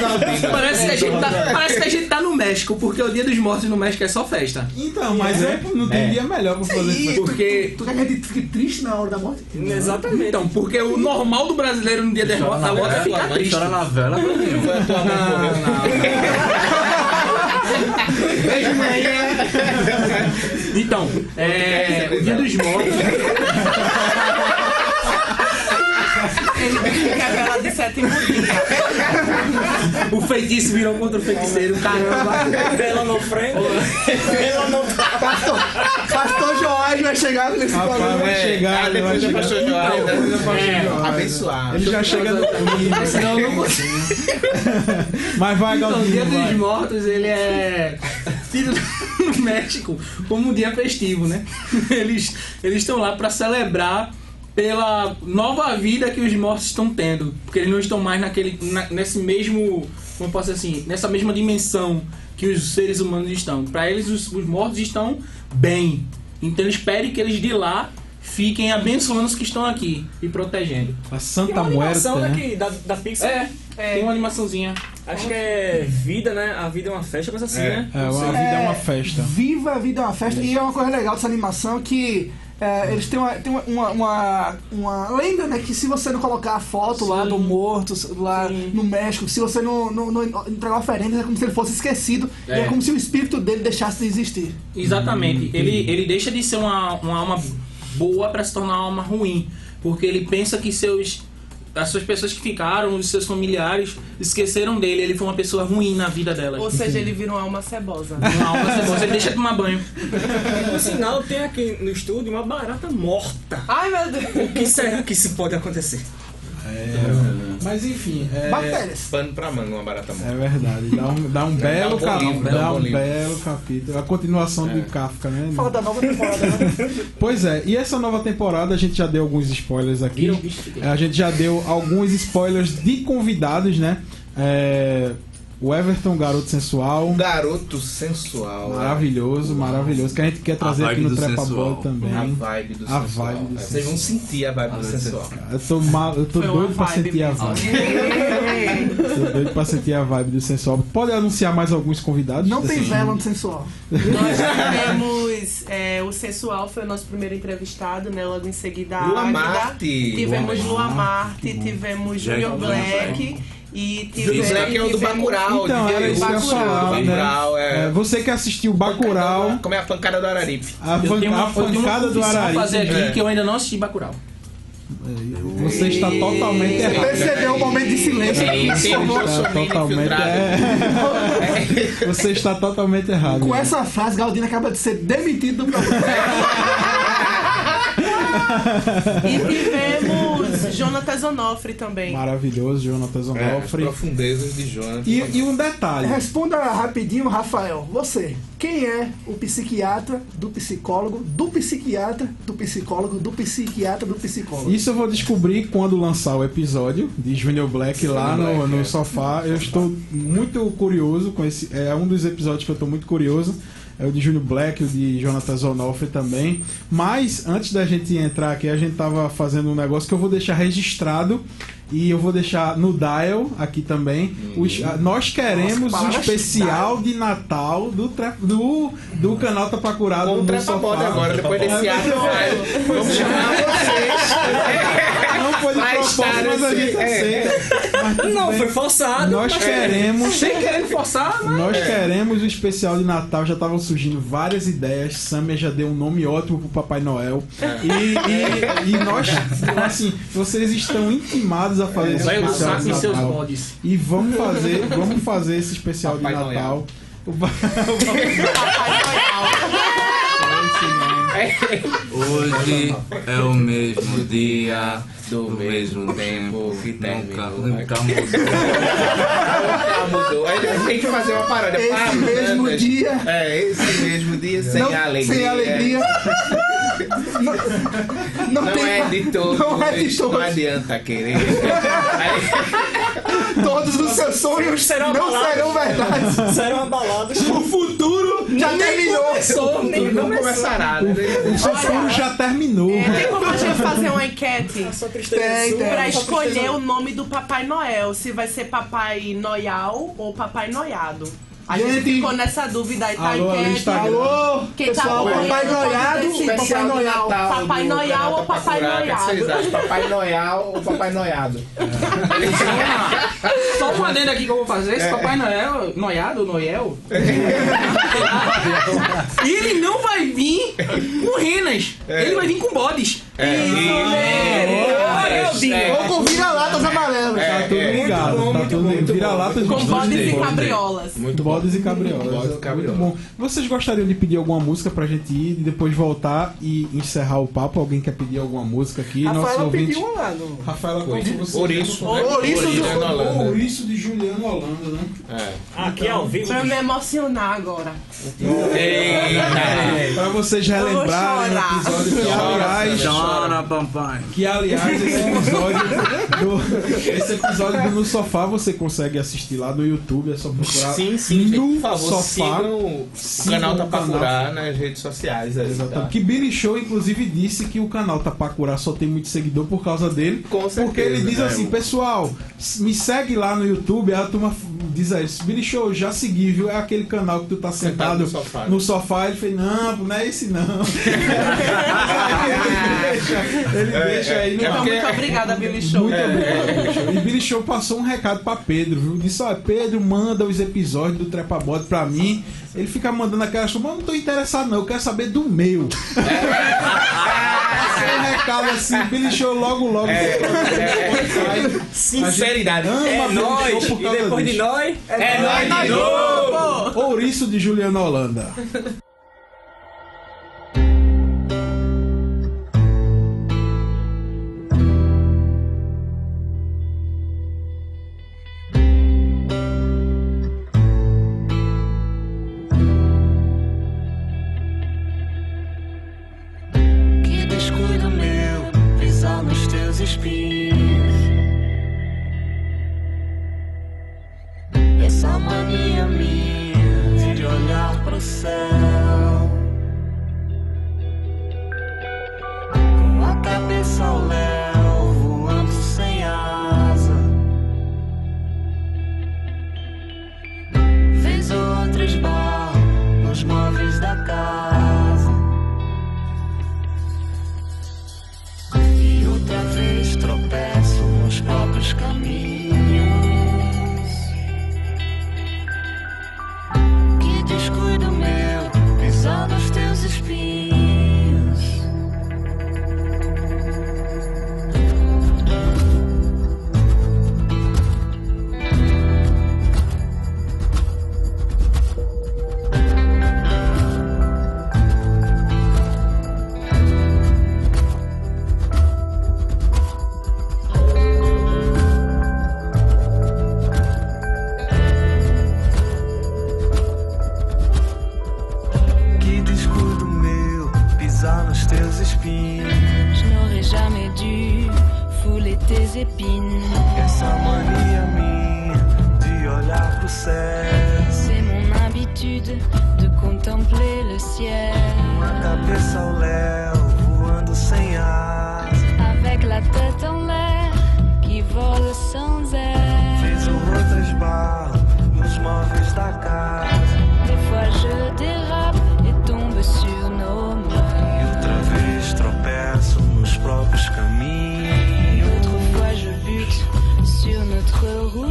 Parece que, a gente tá, parece que a gente tá no México, porque o Dia dos Mortos no México é só festa. Então, mas é, não tem dia melhor pra fazer isso. tu- Porque- Tu, tu quer que fique triste na hora da morte? Exatamente. Então, porque o normal do brasileiro no Dia da morte é ficar triste. chora na vela, Bruninho. Foi a tua mãe morreu. Beijo, mãe. Então, é, o Dia dos Mortos. Ele é de sétimo dia. O feitiço virou contra o feiticeiro, caramba. Vela no frente. Vela no Pastor, Pastor Joás vai chegar nesse Rapaz, programa. vai É, chegar, ah, ele vai depois do chegar. pastor Joás, do pastor É. Abençoado. Ele já chega no clima. Senão eu não consigo. Mas vai, Então, o Dia Galdinho, dos. Mortos, ele é tido no México como um dia festivo, né? Eles eles estão lá para celebrar pela nova vida que os mortos estão tendo, porque eles não estão mais naquele na- nesse mesmo, como eu posso dizer assim, nessa mesma dimensão que os seres humanos estão. Para eles os, os mortos estão bem. Então eles pedem que eles de lá fiquem abençoando os que estão aqui e protegendo. A Tem Santa uma animação, Muerta, né, da, da Pixar. É, tem uma animaçãozinha. Acho que é Vida, né? A Vida é uma festa, coisa assim, É. né? É, a vida é uma festa. Viva a vida é uma festa. E é uma coisa legal dessa animação que é, eles têm, uma, têm uma, uma, uma, lenda, né? Que se você não colocar a foto lá do morto, lá no México, se você não, não, não entregar oferendas, é como se ele fosse esquecido. É. é como se o espírito dele deixasse de existir. Exatamente. Ele, ele deixa de ser uma, uma alma boa para se tornar uma alma ruim. Porque ele pensa que seus. As suas pessoas que ficaram, os seus familiares, esqueceram dele. Ele foi uma pessoa ruim na vida delas. Ou seja, ele vira uma alma cebosa. Uma alma cebosa, ele deixa de tomar banho. Por sinal, tem aqui no estúdio uma barata morta. Ai, meu Deus. O que será que isso pode acontecer? Mas enfim, é, Bactérias. Pano pra manga, uma barata morta. é verdade. Dá um, dá um belo um bom capítulo. Dá dá um um belo capítulo. A continuação de Kafka, né? Fala da nova temporada, né? Pois é, e essa nova temporada a gente já deu alguns spoilers aqui. A gente já deu alguns spoilers de convidados, né? É, o Everton, garoto sensual. Um garoto sensual. Maravilhoso, maravilhoso. Que a gente quer trazer aqui no Trepa. Bola também. A vibe do A sensual. vibe do Vocês vão sentir a vibe do sensual. Eu tô, mal, eu tô doido pra sentir a mesmo. vibe. Tô doido pra sentir a vibe do sensual. Pode anunciar mais alguns convidados? Não tem vela no sensual. Nós tivemos é, o Sensual, foi o nosso primeiro entrevistado, né? Logo em seguida a Lua Águida. Marte. Tivemos Lua Lua Marte, Marte, tivemos Junior encontramos, Black e Júlio tivemos. Black é o do Bacurau. Então, era isso que eu ia falar, né? Bacurau, é. É, você que assistiu Bacurau, Como é a pancada do Araripe. a, Eu uma, a eu tenho uma pancada do confissão a Arari. fazer aqui É. que eu ainda não assisti Bacurau. Você está totalmente errado. Percebeu o momento de silêncio. Formou. eu sou Está totalmente, é. Você está totalmente errado. Com essa frase, Galdino acaba de ser demitido do programa. E tivemos Jonathan Onofre também. Maravilhoso, Jonatas É, as Onofre. profundezas de Jonathan. E, e um detalhe. Responda rapidinho, Rafael. Você, quem é o psiquiatra do psicólogo, do psiquiatra, do psicólogo, do psiquiatra, do psicólogo? Isso eu vou descobrir quando lançar o episódio de Junior Black lá no, Black, no é. sofá. Eu estou muito curioso com esse. É um dos episódios que eu estou muito curioso. É o de Junior Black, o de Jonathan Zonofre também. Mas antes da gente entrar aqui, a gente tava fazendo um negócio que eu vou deixar registrado. E eu vou deixar no Dial aqui também. Os- a- nós queremos Nossa, um palavras especial de Natal do, tre- do, do canal Tapacurado Com o no Trepa sofá. Bode agora, depois desse ato, vai. Vamos chamar vocês. Não foi de propósito, mas a gente é. aceita. Não, bem. foi forçado. Nós queremos. Sem querer forçar, mas. Nós queremos o especial de Natal, já estavam surgindo várias ideias. Samia já deu um nome ótimo pro Papai Noel. E, e, e nós, assim, vocês estão intimados a fazer esse Vai do especial saco em seus bodes. E vamos fazer, vamos fazer esse especial Papai de Natal. O Hoje é o mesmo dia Do do mesmo mesmo tempo que nunca, nunca mudou. Ah, mudou. Aí depois tem que fazer uma paródia. Esse Pá, mesmo né, dia. É, esse mesmo dia sem não, alegria. Sem alegria. Não, não, Não tem, é de todos. Não é de Não todos. adianta querer. Todos os seus sonhos Serão não abalados. serão verdade. Serão abalados. O futuro já terminou. Começou, nem não começou. começará. né? o futuro já terminou. É, tem como a gente fazer uma enquete Tem, tem. pra só escolher o nome do Papai Noel? Se vai ser Papai Noial ou Papai Noiado? A gente, Gente. ficou nessa dúvida aí, tá Alô. Instagram. Alô, Quem tá pessoal, acompanhando Papai Noiado e Papai Noel. Papai Noel ou Papai O que vocês Noiado? acham? Papai Noel ou Papai Noiado? Só um adendo aqui que eu vou fazer. Esse Papai Noel, noiado, Noel. ele não vai vir com renas. Ele vai vir com bodes. É, Ou com vira-latas amarelas. Tá tudo é, ligado. muito bom, tá muito tudo bom, muito vira bom. lata de Com bodes e cabriolas. Muito Bodes e cabriolas. Bodes e cabriolas. Muito bom. Vocês gostariam de pedir alguma música pra gente ir e depois voltar e encerrar o papo? Alguém quer pedir alguma música aqui? Rafaela ouvintes. pediu uma lá no... Rafaela, você? Ouriço. Ouriço do- Juliano Holanda. Ouriço de Juliano Holanda, né? É. Aqui ao vivo. Pra me emocionar agora. Pra vocês relembrarem o episódio que, aliás, Que aliás esse episódio do, esse episódio do No sofá você consegue assistir lá no YouTube, é só procurar. Sim, sim, gente, no por favor, sofá. sigam o Sigam canal o Tapacurá nas redes sociais. aí, Exatamente. tá? Que Billy Show, inclusive, disse que o canal Tapacurá só tem muito seguidor por causa dele. Com certeza, Porque ele diz né? assim, pessoal, me segue lá no YouTube. A turma diz aí, Billy Show, já segui, viu? É aquele canal que tu tá sentado, Sentado no sofá. no sofá. Ele fez, não, não é esse não. ele deixa, ele É, deixa aí é Então, porque- muito obrigada, Billy Show. muito obrigado, Billy Show. E Billy Show passou um recado pra Pedro, viu? Disse, ó, Pedro, manda os episódios do Trepa Bode pra mim. Ele fica mandando aquelas mas eu não tô interessado não, eu quero saber do meu. Esse é um recado assim, Billy Show logo logo. Sinceridade. É ama Billy nóis. E depois de nós, É nóis de novo! Ouriço de Juliana Holanda.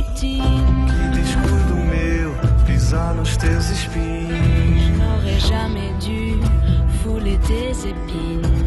Que descuido meu pisar nos teus Je espinhos. n'aurais jamais dû fouler tes épines.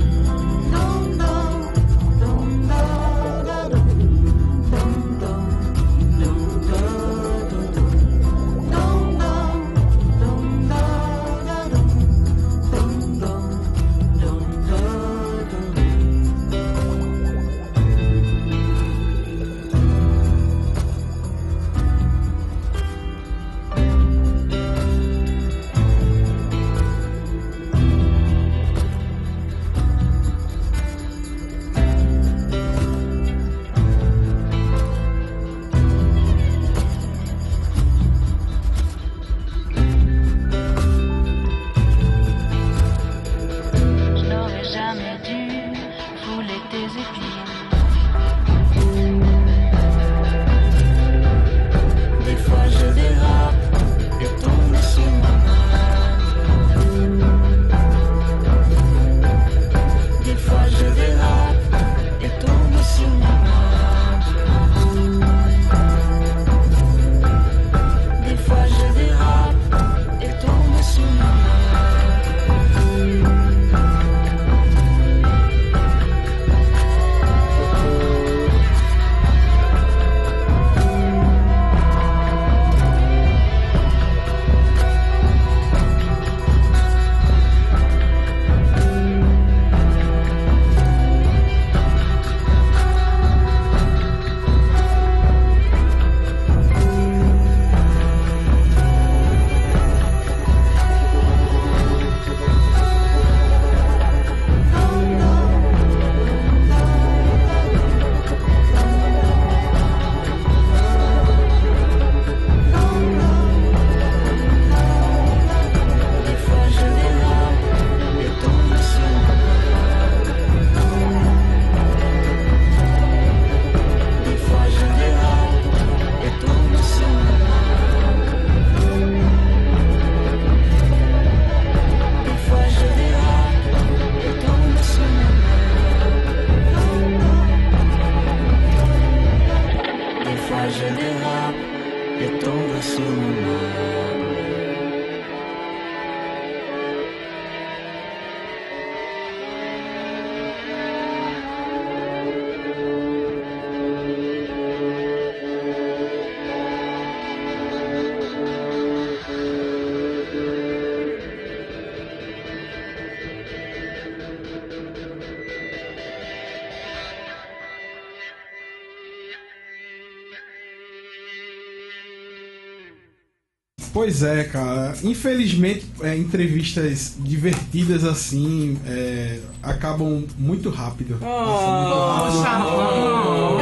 Pois é, cara. Infelizmente, é, entrevistas divertidas assim é, acabam muito rápido. Poxa,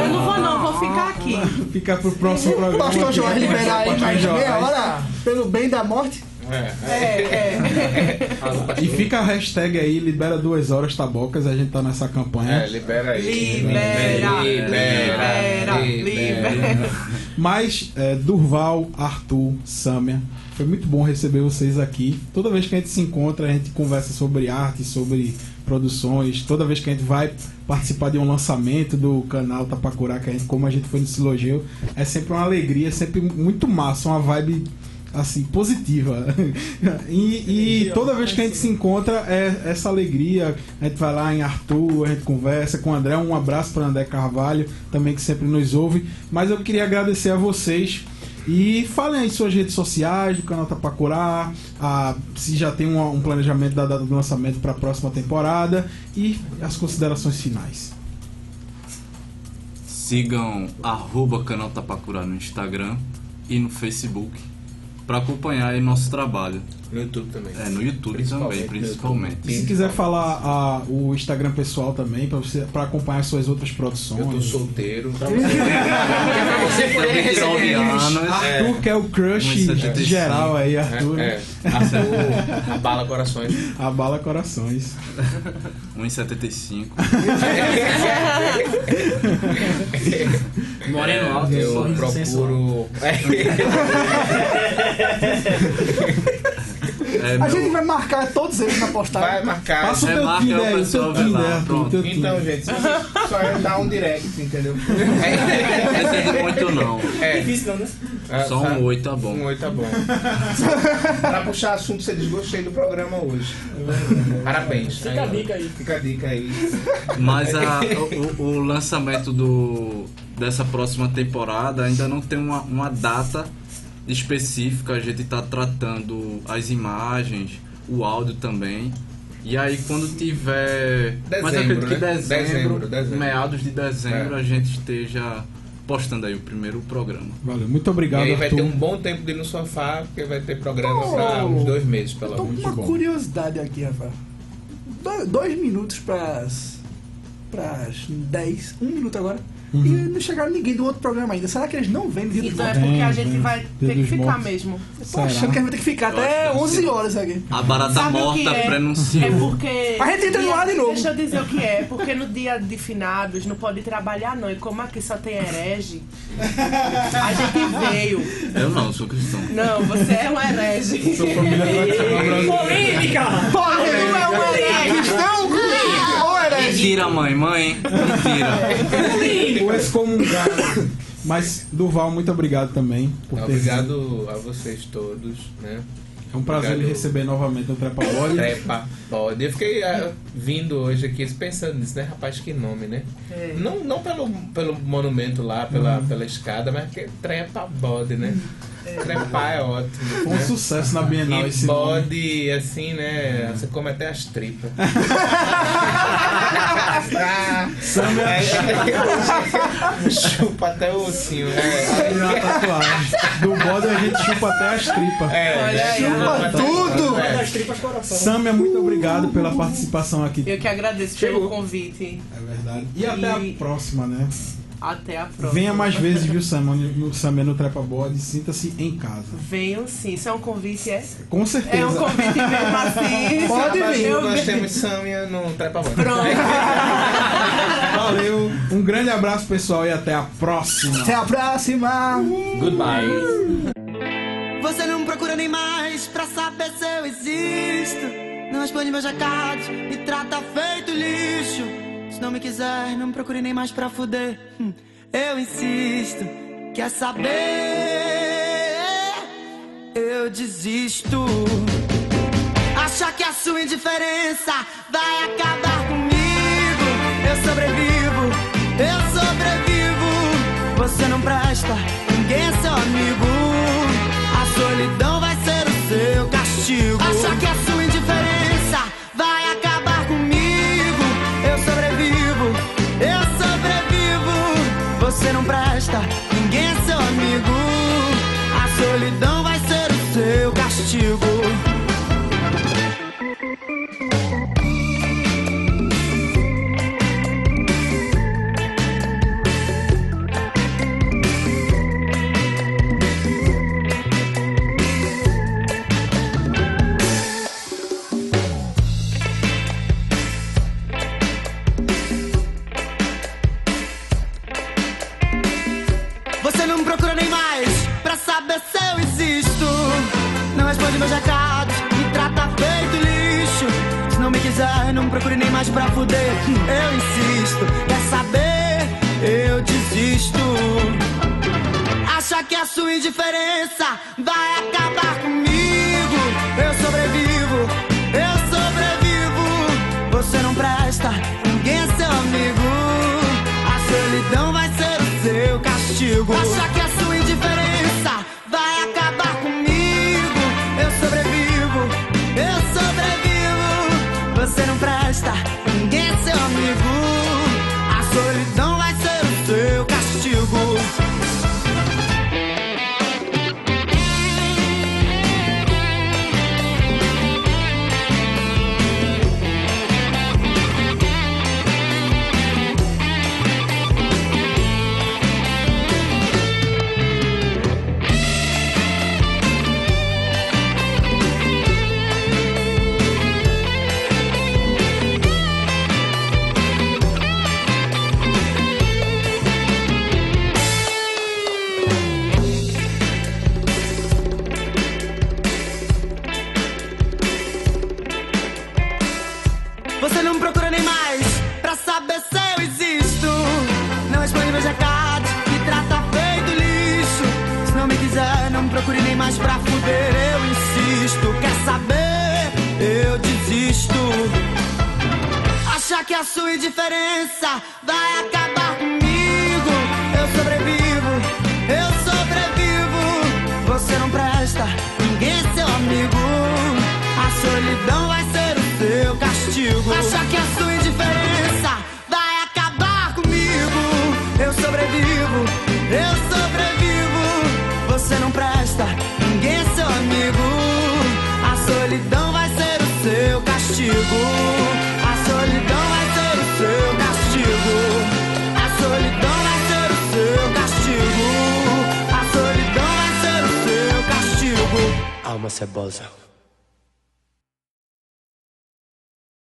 eu não vou não, vou ficar aqui. Fica pro próximo programa. Pastor começar liberar aí mais meia hora pelo bem da morte. É, é. E fica a hashtag aí, libera duas horas tabocas, a gente tá nessa campanha. É, libera aí. Libera, libera, libera, libera. Mas, é, Durval, Arthur, Sâmia, foi muito bom receber vocês aqui. Toda vez que a gente se encontra, a gente conversa sobre arte, sobre produções. Toda vez que a gente vai participar de um lançamento do canal Tapacurá, que a gente, como a gente foi no Silogeu, é sempre uma alegria, é sempre muito massa, uma vibe assim, positiva. e, e toda vez que a gente se encontra é essa alegria. A gente vai lá em Arthur, a gente conversa com o André. Um abraço para André Carvalho, também que sempre nos ouve. Mas eu queria agradecer a vocês. E falem aí suas redes sociais, do canal Tapacurá, a, se já tem um, um planejamento da data do lançamento para a próxima temporada e as considerações finais. Sigam arroba canal Tapacurá no Instagram e no Facebook para acompanhar aí nosso trabalho. No YouTube também. É, no YouTube Principalmente também, principalmente. E se quiser falar a, o Instagram pessoal também, para acompanhar suas outras produções. Eu tô solteiro. Pra você poder 29 receber anos. Arthur, que é o crush 1,75. geral aí, Arthur. É, é. Arthur abala corações. Abala corações. 1,75. Moreno alto, Eu procuro. É, A meu- gente vai marcar todos eles na postagem. Vai marcar. Passa o É, teu marca Tinder o teu Tinder, Então, gente, só é dar um direct, entendeu? Não precisa muito não. É, Difícil não, né? é, Só um 8 tá bom. Um oi tá bom. pra puxar assunto, você diz gostei do programa hoje. Parabéns. Fica a dica aí. Fica a dica aí. Mas a- o, o lançamento do, dessa próxima temporada ainda não tem uma, uma data específica. A gente está tratando as imagens, o áudio também. E aí quando tiver. mas Dezembro, acredito que né? dezembro, Dezembro, dezembro. meados de dezembro, É. a gente esteja postando aí o primeiro programa. Valeu, muito E obrigado, aí vai Arthur. ter um bom tempo de ir no sofá, porque vai ter programa Oh. pra uns dois meses, pelo menos. uma bom. curiosidade aqui, Rafael. Do- dois minutos pras. pras dez. Um minuto agora. E não chegaram ninguém do outro programa ainda. Será que eles não vêm dia do Então é porque a gente vem. vai ter que ficar mesmo. Tô Será? achando que a gente vai ter que ficar até que deve 11 ser. horas aqui. A barata Sabe o que morta é? prenunciou. É porque. A gente entra no ar de novo. Deixa eu dizer o que é. Porque no dia de finados não pode trabalhar, não. E como aqui só tem herege, a gente veio. Eu não, sou cristão. Não, você é um herege. Brasileira. Polêmica! Porra, Tu é um herege. cristão? Mentira, mãe, mãe. Mentira. O excomungado. Mas, Durval, muito obrigado também por ter vindo. Obrigado a vocês todos, né? É um prazer Obrigado. receber novamente no Trepa Body. Trepa pode. Eu fiquei ah, vindo hoje aqui pensando nisso, né, rapaz? Que nome, né? É. Não, não pelo, pelo monumento lá, pela, pela escada, mas que trepa bode, né? Trepar é ótimo. Foi um né? sucesso na Bienal E esse nome. bode, assim, né? Você come até as tripas. É, chupa até o ossinho. É, E tatuagem. Do bode a gente chupa até as tripas. é, Olha aí, chupa tudo! é. Das tripas coração. Sâmia, muito obrigado pela participação aqui. Eu que agradeço pelo convite. É verdade. E até a E- próxima, né? Até a próxima. Venha mais vezes, viu, Sâmia, no, Sâmia no Trepa Body. Sinta-se em casa. Venham sim. Isso é um convite, é? Com certeza. É um convite mesmo assim. Pode Sábado vir. Nós venho. temos Samia no Trepa Bode. Pronto. Valeu. Um grande abraço, pessoal, e até a próxima. Até a próxima! Goodbye. Você não procura nem mais pra saber se eu existo. Não responde meus recados, me trata feito lixo. Se não me quiser, não procure nem mais pra fuder. Hum, Eu insisto, quer saber? Eu desisto. Acha que a sua indiferença vai acabar comigo? Eu sobrevivo, eu sobrevivo. Você não presta, ninguém é seu amigo. A solidão vai ser o seu castigo. Acha que a sua você não presta, ninguém é seu amigo. A solidão vai ser o seu castigo. cabeça eu existo. Não responde meus recados, me trata feito lixo. Se não me quiser, não procure nem mais pra fuder. Eu insisto, quer saber? Eu desisto. Acha que a sua indiferença vai acabar comigo? Eu sobrevivo, eu sobrevivo. Você não presta, ninguém é seu amigo. A solidão vai ser o seu castigo. Acha que a